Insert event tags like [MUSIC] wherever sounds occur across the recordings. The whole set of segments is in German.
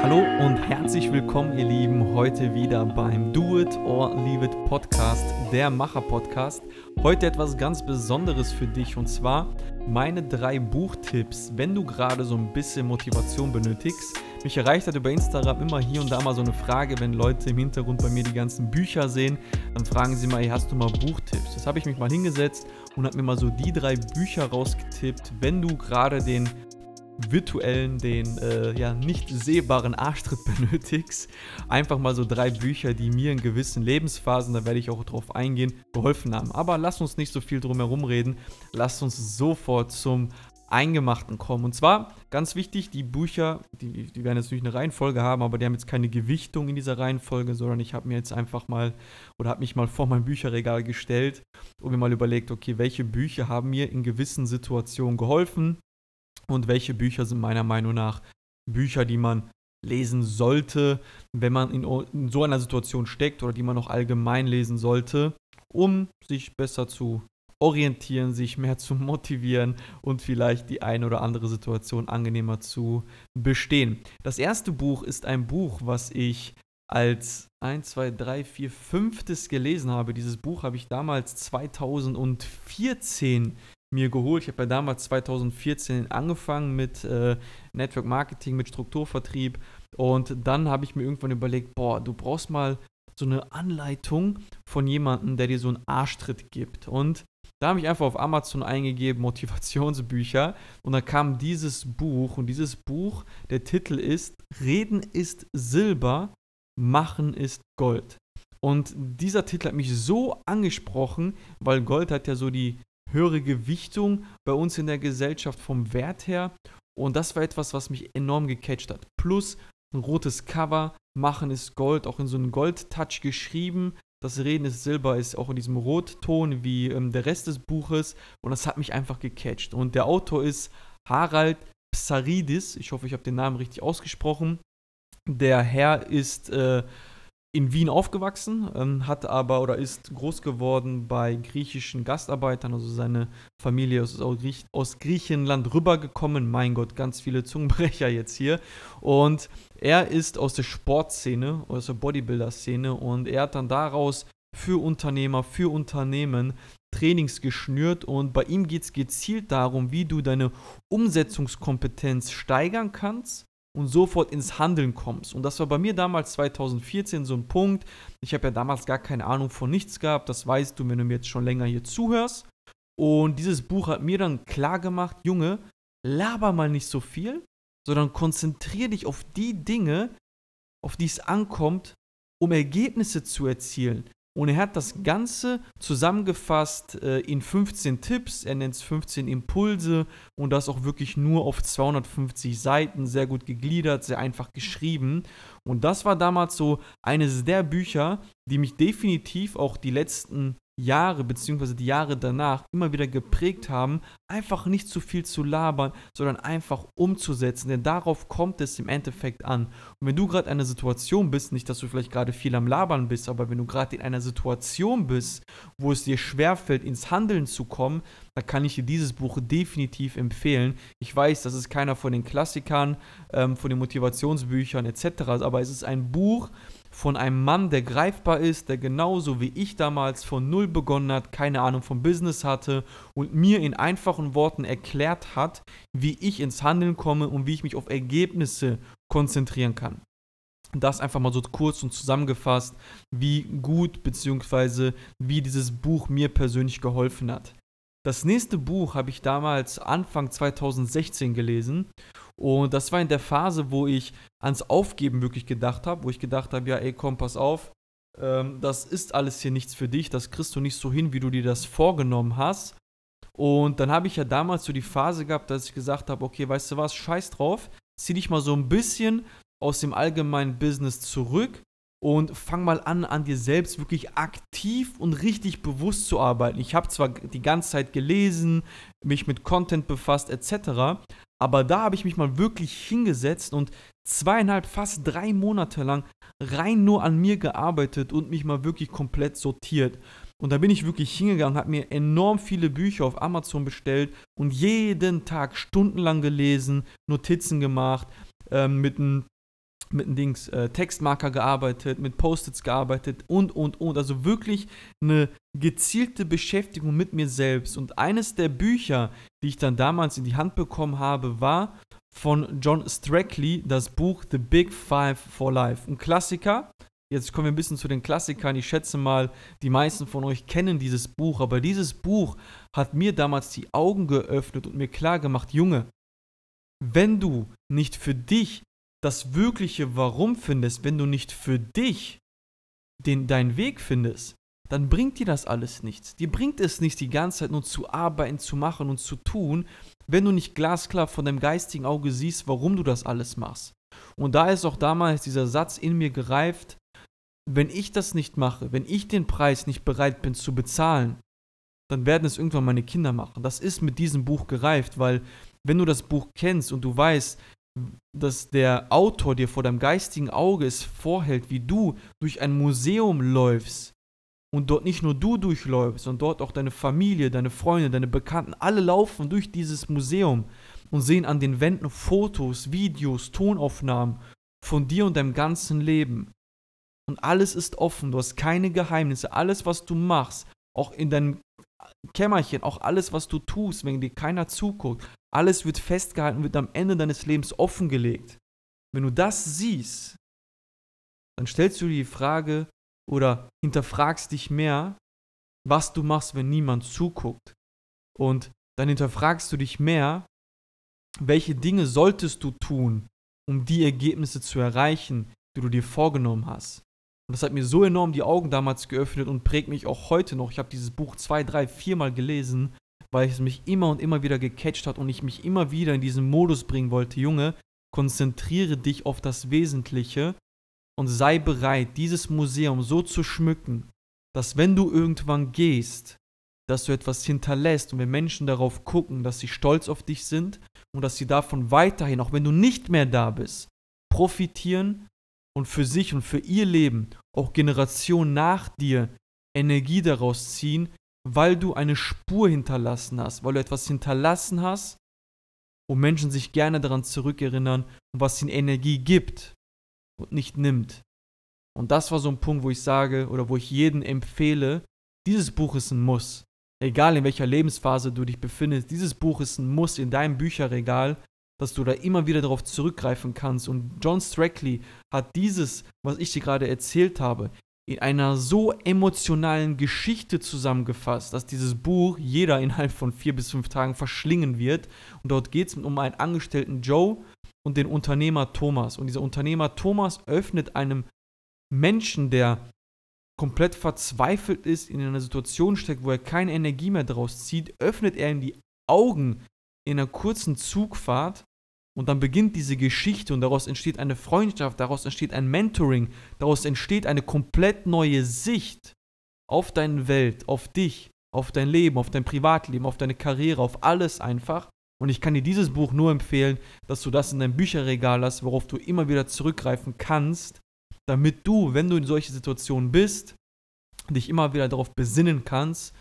Hallo und herzlich willkommen, ihr Lieben, heute wieder beim Do It or Leave It Podcast, der Macher-Podcast. Heute etwas ganz Besonderes für dich und zwar meine drei Buchtipps, wenn du gerade so ein bisschen Motivation benötigst. Mich erreicht hat über Instagram immer hier und da mal so eine Frage, wenn Leute im Hintergrund bei mir die ganzen Bücher sehen, dann fragen sie mal, hey, hast du mal Buchtipps? Das habe ich mich mal hingesetzt und habe mir mal so die drei Bücher rausgetippt, wenn du gerade den virtuellen, den äh, ja nicht sehbaren Arschtritt [LAUGHS] benötigst. Einfach mal so drei Bücher, die mir in gewissen Lebensphasen, da werde ich auch drauf eingehen, geholfen haben. Aber lass uns nicht so viel drum herum reden. Lass uns sofort zum Eingemachten kommen. Und zwar, ganz wichtig, die Bücher, die, die werden jetzt natürlich eine Reihenfolge haben, aber die haben jetzt keine Gewichtung in dieser Reihenfolge, sondern ich habe mir jetzt einfach mal oder habe mich mal vor mein Bücherregal gestellt und mir mal überlegt, okay, welche Bücher haben mir in gewissen Situationen geholfen und welche Bücher sind meiner Meinung nach Bücher, die man lesen sollte, wenn man in, in so einer Situation steckt oder die man noch allgemein lesen sollte, um sich besser zu orientieren, sich mehr zu motivieren und vielleicht die eine oder andere Situation angenehmer zu bestehen. Das erste Buch ist ein Buch, was ich als 1, 2, 3, 4, 5. gelesen habe. Dieses Buch habe ich damals 2014 mir geholt. Ich habe ja damals 2014 angefangen mit äh, Network Marketing, mit Strukturvertrieb und dann habe ich mir irgendwann überlegt, boah, du brauchst mal so eine Anleitung von jemandem, der dir so einen Arschtritt gibt. Und da habe ich einfach auf Amazon eingegeben, [LAUGHS] Motivationsbücher. Und da kam dieses Buch. Und dieses Buch, der Titel ist Reden ist Silber, Machen ist Gold. Und dieser Titel hat mich so angesprochen, weil Gold hat ja so die höhere Gewichtung bei uns in der Gesellschaft vom Wert her. Und das war etwas, was mich enorm gecatcht hat. Plus ein rotes Cover, Machen ist Gold, auch in so einem Gold-Touch geschrieben. Das Reden ist Silber ist auch in diesem Rotton wie ähm, der Rest des Buches. Und das hat mich einfach gecatcht. Und der Autor ist Harald Psaridis. Ich hoffe, ich habe den Namen richtig ausgesprochen. Der Herr ist äh, in Wien aufgewachsen, ähm, hat aber oder ist groß geworden bei griechischen Gastarbeitern. Also seine Familie ist aus Griechenland rübergekommen. Mein Gott, ganz viele Zungenbrecher jetzt hier. Und er ist aus der Sportszene, aus der Bodybuilder-Szene und er hat dann daraus für Unternehmer, für Unternehmen Trainings geschnürt und bei ihm geht es gezielt darum, wie du deine Umsetzungskompetenz steigern kannst und sofort ins Handeln kommst. Und das war bei mir damals 2014 so ein Punkt. Ich habe ja damals gar keine Ahnung von nichts gehabt. Das weißt du, wenn du mir jetzt schon länger hier zuhörst. Und dieses Buch hat mir dann klar gemacht, Junge, laber mal nicht so viel, sondern konzentriere dich auf die Dinge, auf die es ankommt, um Ergebnisse zu erzielen. Und er hat das Ganze zusammengefasst äh, in 15 Tipps, er nennt es 15 Impulse. Und das auch wirklich nur auf 250 Seiten, sehr gut gegliedert, sehr einfach geschrieben. Und das war damals so eines der Bücher, die mich definitiv auch die letzten Jahre bzw. die Jahre danach immer wieder geprägt haben, einfach nicht zu viel zu labern, sondern einfach umzusetzen. Denn darauf kommt es im Endeffekt an. Und wenn du gerade in einer Situation bist, nicht, dass du vielleicht gerade viel am Labern bist, aber wenn du gerade in einer Situation bist, wo es dir schwerfällt, ins Handeln zu kommen, dann kann ich dir dieses Buch definitiv empfehlen. Ich weiß, das ist keiner von den Klassikern, ähm, von den Motivationsbüchern etc., aber es ist ein Buch, von einem Mann, der greifbar ist, der genauso wie ich damals von Null begonnen hat, keine Ahnung vom Business hatte und mir in einfachen Worten erklärt hat, wie ich ins Handeln komme und wie ich mich auf Ergebnisse konzentrieren kann. Das einfach mal so kurz und zusammengefasst, wie gut bzw. wie dieses Buch mir persönlich geholfen hat. Das nächste Buch habe ich damals Anfang 2016 gelesen und das war in der Phase, wo ich ans Aufgeben wirklich gedacht habe, wo ich gedacht habe, ja, ey, komm, pass auf, ähm, das ist alles hier nichts für dich, das kriegst du nicht so hin, wie du dir das vorgenommen hast. Und dann habe ich ja damals so die Phase gehabt, dass ich gesagt habe, okay, weißt du was, scheiß drauf, zieh dich mal so ein bisschen aus dem allgemeinen Business zurück und fang mal an, an dir selbst wirklich aktiv und richtig bewusst zu arbeiten. Ich habe zwar die ganze Zeit gelesen, mich mit Content befasst etc., aber da habe ich mich mal wirklich hingesetzt und zweieinhalb, fast drei Monate lang rein nur an mir gearbeitet und mich mal wirklich komplett sortiert. Und da bin ich wirklich hingegangen, habe mir enorm viele Bücher auf Amazon bestellt und jeden Tag stundenlang gelesen, Notizen gemacht, ähm, mit einem mit einem Dings, äh, Textmarker gearbeitet, mit Post-its gearbeitet und, und, und. Also wirklich eine gezielte Beschäftigung mit mir selbst. Und eines der Bücher, die ich dann damals in die Hand bekommen habe, war von John Strackley das Buch The Big Five for Life. Ein Klassiker. Jetzt kommen wir ein bisschen zu den Klassikern. Ich schätze mal, die meisten von euch kennen dieses Buch, aber dieses Buch hat mir damals die Augen geöffnet und mir klar gemacht, Junge, wenn du nicht für dich das wirkliche Warum findest, wenn du nicht für dich den, deinen Weg findest, dann bringt dir das alles nichts. Dir bringt es nichts, die ganze Zeit nur zu arbeiten, zu machen und zu tun, wenn du nicht glasklar von deinem geistigen Auge siehst, warum du das alles machst. Und da ist auch damals dieser Satz in mir gereift, wenn ich das nicht mache, wenn ich den Preis nicht bereit bin zu bezahlen, dann werden es irgendwann meine Kinder machen. Das ist mit diesem Buch gereift, weil wenn du das Buch kennst und du weißt, dass der Autor dir vor deinem geistigen Auge es vorhält, wie du durch ein Museum läufst und dort nicht nur du durchläufst, sondern dort auch deine Familie, deine Freunde, deine Bekannten, alle laufen durch dieses Museum und sehen an den Wänden Fotos, Videos, Tonaufnahmen von dir und deinem ganzen Leben. Und alles ist offen, du hast keine Geheimnisse, alles, was du machst, auch in deinem Kämmerchen, auch alles, was du tust, wenn dir keiner zuguckt, alles wird festgehalten, wird am Ende deines Lebens offengelegt. Wenn du das siehst, dann stellst du dir die Frage oder hinterfragst dich mehr, was du machst, wenn niemand zuguckt. Und dann hinterfragst du dich mehr, welche Dinge solltest du tun, um die Ergebnisse zu erreichen, die du dir vorgenommen hast. Und das hat mir so enorm die Augen damals geöffnet und prägt mich auch heute noch. Ich habe dieses Buch zwei, drei, viermal gelesen weil es mich immer und immer wieder gecatcht hat und ich mich immer wieder in diesen Modus bringen wollte, Junge, konzentriere dich auf das Wesentliche und sei bereit, dieses Museum so zu schmücken, dass wenn du irgendwann gehst, dass du etwas hinterlässt und wenn Menschen darauf gucken, dass sie stolz auf dich sind und dass sie davon weiterhin, auch wenn du nicht mehr da bist, profitieren und für sich und für ihr Leben, auch Generationen nach dir, Energie daraus ziehen, weil du eine Spur hinterlassen hast, weil du etwas hinterlassen hast, wo Menschen sich gerne daran zurückerinnern und was ihnen Energie gibt und nicht nimmt. Und das war so ein Punkt, wo ich sage oder wo ich jeden empfehle, dieses Buch ist ein Muss. Egal in welcher Lebensphase du dich befindest, dieses Buch ist ein Muss in deinem Bücherregal, dass du da immer wieder darauf zurückgreifen kannst. Und John Strackley hat dieses, was ich dir gerade erzählt habe, in einer so emotionalen Geschichte zusammengefasst, dass dieses Buch jeder innerhalb von vier bis fünf Tagen verschlingen wird. Und dort geht es um einen Angestellten Joe und den Unternehmer Thomas. Und dieser Unternehmer Thomas öffnet einem Menschen, der komplett verzweifelt ist, in einer Situation steckt, wo er keine Energie mehr daraus zieht, öffnet er ihm die Augen in einer kurzen Zugfahrt und dann beginnt diese Geschichte und daraus entsteht eine Freundschaft, daraus entsteht ein Mentoring, daraus entsteht eine komplett neue Sicht auf deine Welt, auf dich, auf dein Leben, auf dein Privatleben, auf deine Karriere, auf alles einfach. Und ich kann dir dieses Buch nur empfehlen, dass du das in deinem Bücherregal hast, worauf du immer wieder zurückgreifen kannst, damit du, wenn du in solche Situationen bist, dich immer wieder darauf besinnen kannst,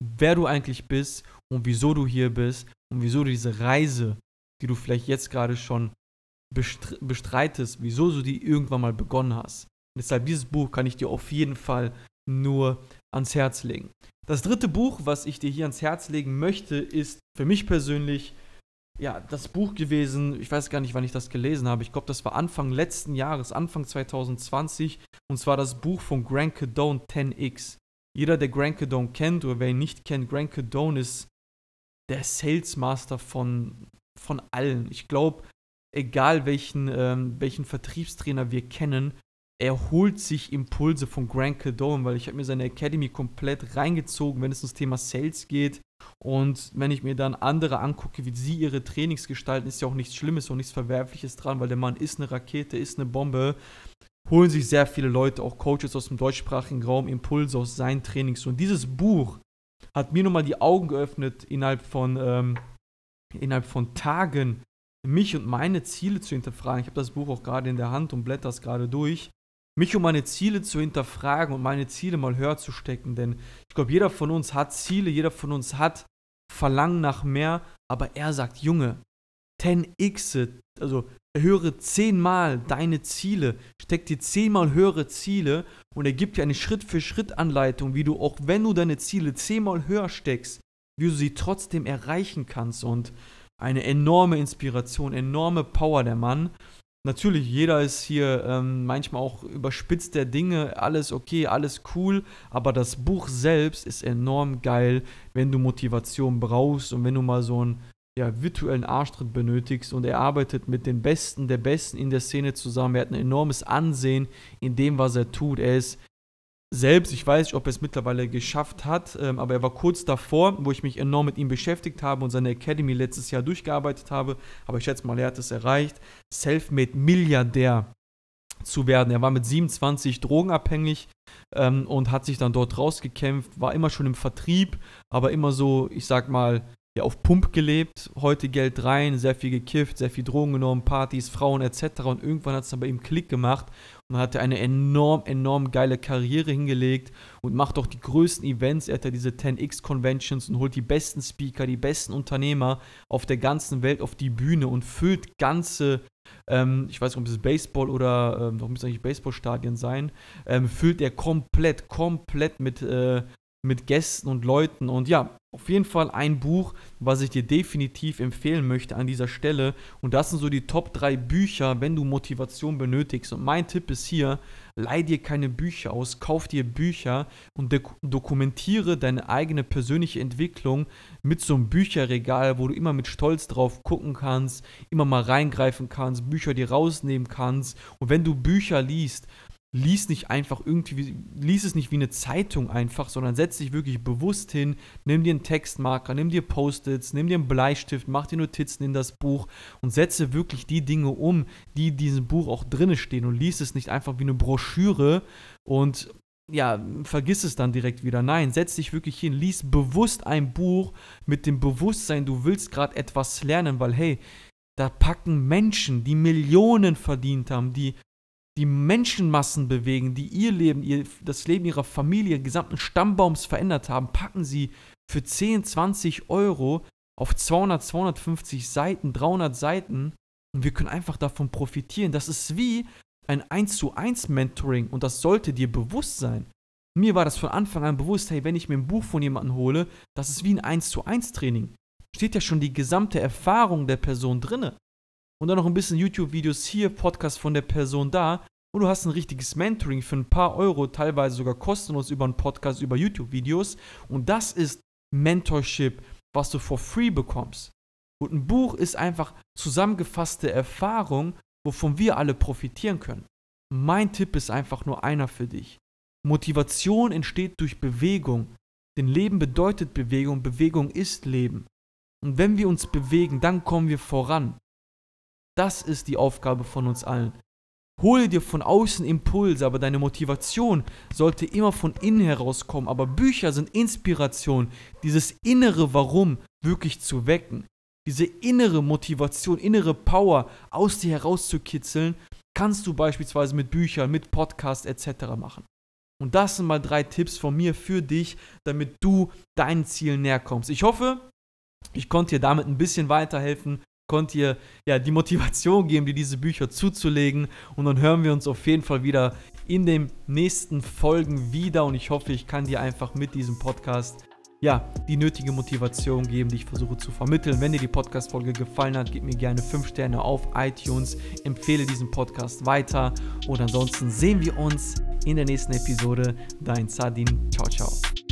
wer du eigentlich bist und wieso du hier bist und wieso du diese Reise die du vielleicht jetzt gerade schon bestreitest, wieso du die irgendwann mal begonnen hast. Und deshalb dieses Buch kann ich dir auf jeden Fall nur ans Herz legen. Das dritte Buch, was ich dir hier ans Herz legen möchte, ist für mich persönlich ja, das Buch gewesen, ich weiß gar nicht, wann ich das gelesen habe. Ich glaube, das war Anfang letzten Jahres, Anfang 2020. Und zwar das Buch von Grant Cadone 10x. Jeder, der Grant Cadone kennt oder wer ihn nicht kennt, Grant Cadone ist der Sales Master von von allen. Ich glaube, egal welchen, ähm, welchen Vertriebstrainer wir kennen, er holt sich Impulse von Grant Cardone, weil ich habe mir seine Academy komplett reingezogen, wenn es ums Thema Sales geht. Und wenn ich mir dann andere angucke, wie sie ihre Trainings gestalten, ist ja auch nichts Schlimmes und nichts Verwerfliches dran, weil der Mann ist eine Rakete, ist eine Bombe. Holen sich sehr viele Leute, auch Coaches aus dem deutschsprachigen Raum, Impulse aus seinen Trainings. Und dieses Buch hat mir nochmal die Augen geöffnet innerhalb von ähm, innerhalb von Tagen mich und meine Ziele zu hinterfragen. Ich habe das Buch auch gerade in der Hand und blätter es gerade durch. Mich und meine Ziele zu hinterfragen und meine Ziele mal höher zu stecken. Denn ich glaube, jeder von uns hat Ziele, jeder von uns hat Verlangen nach mehr. Aber er sagt, Junge, 10x, also erhöre zehnmal deine Ziele, steck dir zehnmal höhere Ziele und er gibt dir eine Schritt-für-Schritt-Anleitung, wie du auch wenn du deine Ziele zehnmal höher steckst, wie du sie trotzdem erreichen kannst und eine enorme Inspiration, enorme Power der Mann. Natürlich, jeder ist hier ähm, manchmal auch überspitzt der Dinge, alles okay, alles cool, aber das Buch selbst ist enorm geil, wenn du Motivation brauchst und wenn du mal so einen ja, virtuellen Arschtritt benötigst und er arbeitet mit den Besten der Besten in der Szene zusammen. Er hat ein enormes Ansehen in dem, was er tut. Er ist selbst, ich weiß nicht, ob er es mittlerweile geschafft hat, ähm, aber er war kurz davor, wo ich mich enorm mit ihm beschäftigt habe und seine Academy letztes Jahr durchgearbeitet habe. Aber ich schätze mal, er hat es erreicht, Selfmade Milliardär zu werden. Er war mit 27 drogenabhängig ähm, und hat sich dann dort rausgekämpft, war immer schon im Vertrieb, aber immer so, ich sag mal, ja, auf Pump gelebt, heute Geld rein, sehr viel gekifft, sehr viel Drogen genommen, Partys, Frauen etc. Und irgendwann hat es dann bei ihm Klick gemacht und hat eine enorm, enorm geile Karriere hingelegt und macht auch die größten Events. Er hat ja diese 10x Conventions und holt die besten Speaker, die besten Unternehmer auf der ganzen Welt auf die Bühne und füllt ganze, ähm, ich weiß nicht, ob es Baseball oder, ähm, doch müssen eigentlich Baseballstadien sein, ähm, füllt er komplett, komplett mit, äh, mit Gästen und Leuten. Und ja, auf jeden Fall ein Buch, was ich dir definitiv empfehlen möchte an dieser Stelle. Und das sind so die Top 3 Bücher, wenn du Motivation benötigst. Und mein Tipp ist hier, leih dir keine Bücher aus, kauf dir Bücher und dokumentiere deine eigene persönliche Entwicklung mit so einem Bücherregal, wo du immer mit Stolz drauf gucken kannst, immer mal reingreifen kannst, Bücher dir rausnehmen kannst. Und wenn du Bücher liest, lies nicht einfach irgendwie, lies es nicht wie eine Zeitung einfach, sondern setz dich wirklich bewusst hin, nimm dir einen Textmarker, nimm dir Post-its, nimm dir einen Bleistift, mach dir Notizen in das Buch und setze wirklich die Dinge um, die in diesem Buch auch drinne stehen und lies es nicht einfach wie eine Broschüre und ja, vergiss es dann direkt wieder. Nein, setz dich wirklich hin, lies bewusst ein Buch mit dem Bewusstsein, du willst gerade etwas lernen, weil hey, da packen Menschen, die Millionen verdient haben, die die Menschenmassen bewegen, die ihr Leben, ihr, das Leben ihrer Familie, gesamten Stammbaums verändert haben, packen sie für 10, 20 Euro auf 200, 250 Seiten, 300 Seiten und wir können einfach davon profitieren. Das ist wie ein 1 zu 1 Mentoring und das sollte dir bewusst sein. Mir war das von Anfang an bewusst, hey, wenn ich mir ein Buch von jemandem hole, das ist wie ein 1 zu 1 Training. Steht ja schon die gesamte Erfahrung der Person drinne und dann noch ein bisschen YouTube-Videos hier, Podcast von der Person da und du hast ein richtiges Mentoring für ein paar Euro, teilweise sogar kostenlos über einen Podcast, über YouTube-Videos und das ist Mentorship, was du for free bekommst. Und ein Buch ist einfach zusammengefasste Erfahrung, wovon wir alle profitieren können. Mein Tipp ist einfach nur einer für dich. Motivation entsteht durch Bewegung. Denn Leben bedeutet Bewegung, Bewegung ist Leben. Und wenn wir uns bewegen, dann kommen wir voran. Das ist die Aufgabe von uns allen. Hole dir von außen Impulse, aber deine Motivation sollte immer von innen herauskommen. Aber Bücher sind Inspiration, dieses innere Warum wirklich zu wecken. Diese innere Motivation, innere Power aus dir herauszukitzeln, kannst du beispielsweise mit Büchern, mit Podcasts etc. machen. Und das sind mal drei Tipps von mir für dich, damit du deinen Zielen näher kommst. Ich hoffe, ich konnte dir damit ein bisschen weiterhelfen konnte ihr ja die Motivation geben, dir diese Bücher zuzulegen. Und dann hören wir uns auf jeden Fall wieder in den nächsten Folgen wieder. Und ich hoffe, ich kann dir einfach mit diesem Podcast ja, die nötige Motivation geben, die ich versuche zu vermitteln. Wenn dir die Podcast-Folge gefallen hat, gib mir gerne 5 Sterne auf iTunes, empfehle diesen Podcast weiter und ansonsten sehen wir uns in der nächsten Episode. Dein Sardin. Ciao, ciao.